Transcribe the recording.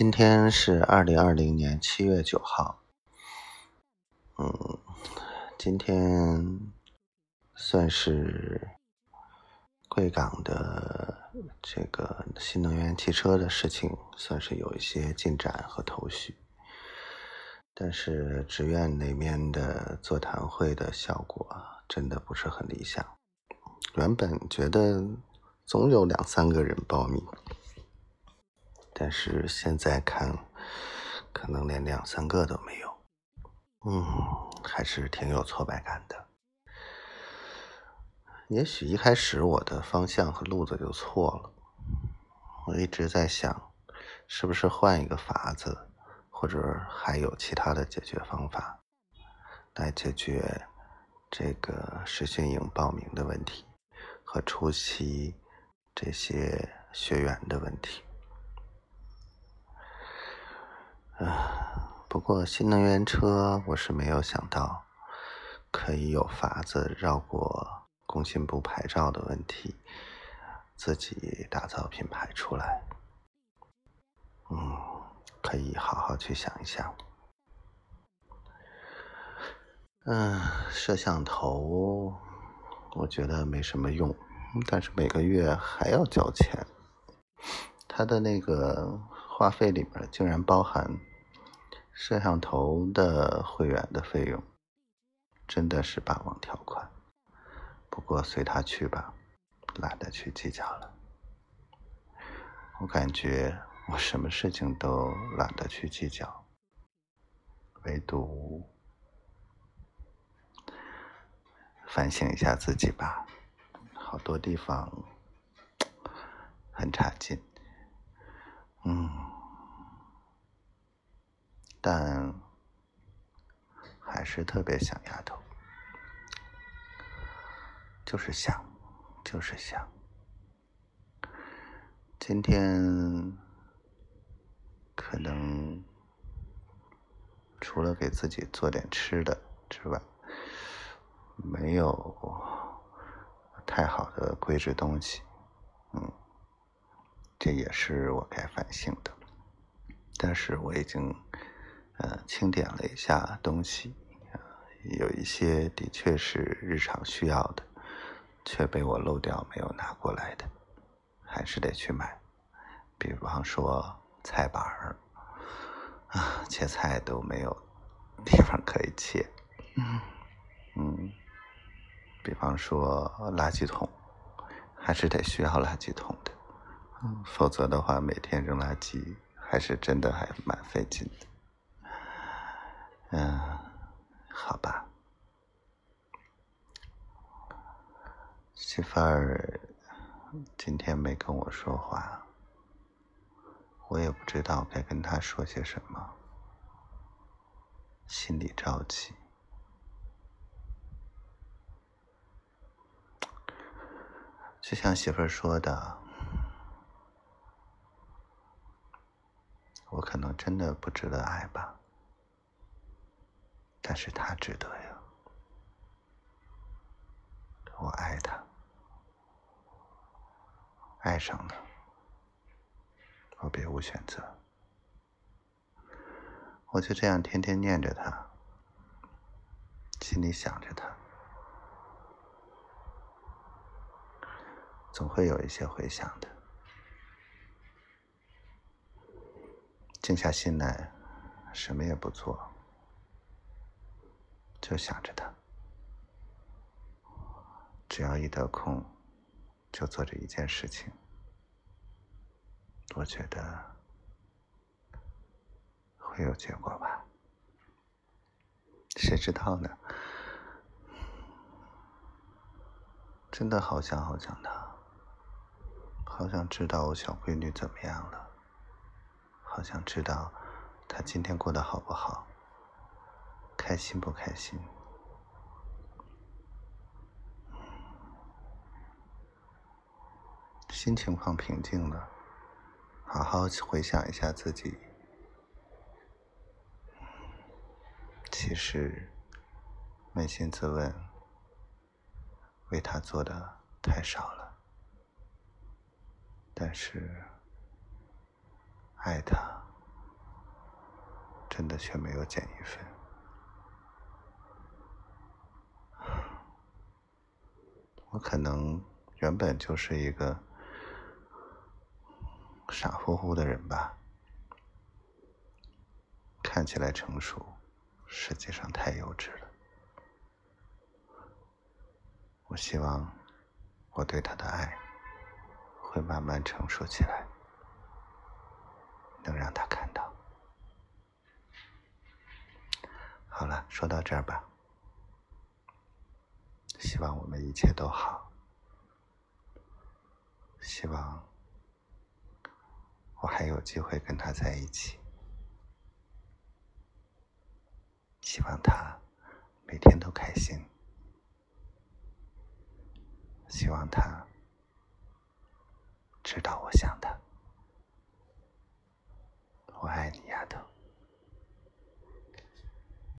今天是二零二零年七月九号，嗯，今天算是贵港的这个新能源汽车的事情，算是有一些进展和头绪，但是职院那边的座谈会的效果真的不是很理想。原本觉得总有两三个人报名。但是现在看，可能连两三个都没有，嗯，还是挺有挫败感的。也许一开始我的方向和路子就错了，我一直在想，是不是换一个法子，或者还有其他的解决方法，来解决这个实训营报名的问题和初期这些学员的问题。啊，不过新能源车我是没有想到可以有法子绕过工信部牌照的问题，自己打造品牌出来。嗯，可以好好去想一想。嗯，摄像头我觉得没什么用，但是每个月还要交钱，它的那个话费里面竟然包含。摄像头的会员的费用真的是霸王条款，不过随他去吧，懒得去计较了。我感觉我什么事情都懒得去计较，唯独反省一下自己吧，好多地方很差劲，嗯。但还是特别想丫头，就是想，就是想。今天可能除了给自己做点吃的之外，没有太好的规制东西，嗯，这也是我该反省的。但是我已经。呃，清点了一下东西，有一些的确是日常需要的，却被我漏掉没有拿过来的，还是得去买。比方说菜板儿，啊，切菜都没有地方可以切。嗯，比方说垃圾桶，还是得需要垃圾桶的，否则的话每天扔垃圾还是真的还蛮费劲的。嗯，好吧。媳妇儿今天没跟我说话，我也不知道该跟她说些什么，心里着急。就像媳妇儿说的，我可能真的不值得爱吧。但是他值得呀，我爱他，爱上了，我别无选择，我就这样天天念着他，心里想着他，总会有一些回响的，静下心来，什么也不做。就想着他，只要一得空，就做这一件事情。我觉得会有结果吧？谁知道呢？真的好想好想他，好想知道我小闺女怎么样了，好想知道她今天过得好不好。开心不开心？新情况平静了，好好回想一下自己。其实，扪心自问，为他做的太少了。但是，爱他，真的却没有减一分。我可能原本就是一个傻乎乎的人吧，看起来成熟，实际上太幼稚了。我希望我对他的爱会慢慢成熟起来，能让他看到。好了，说到这儿吧。希望我们一切都好。希望我还有机会跟他在一起。希望他每天都开心。希望他知道我想他。我爱你，丫头。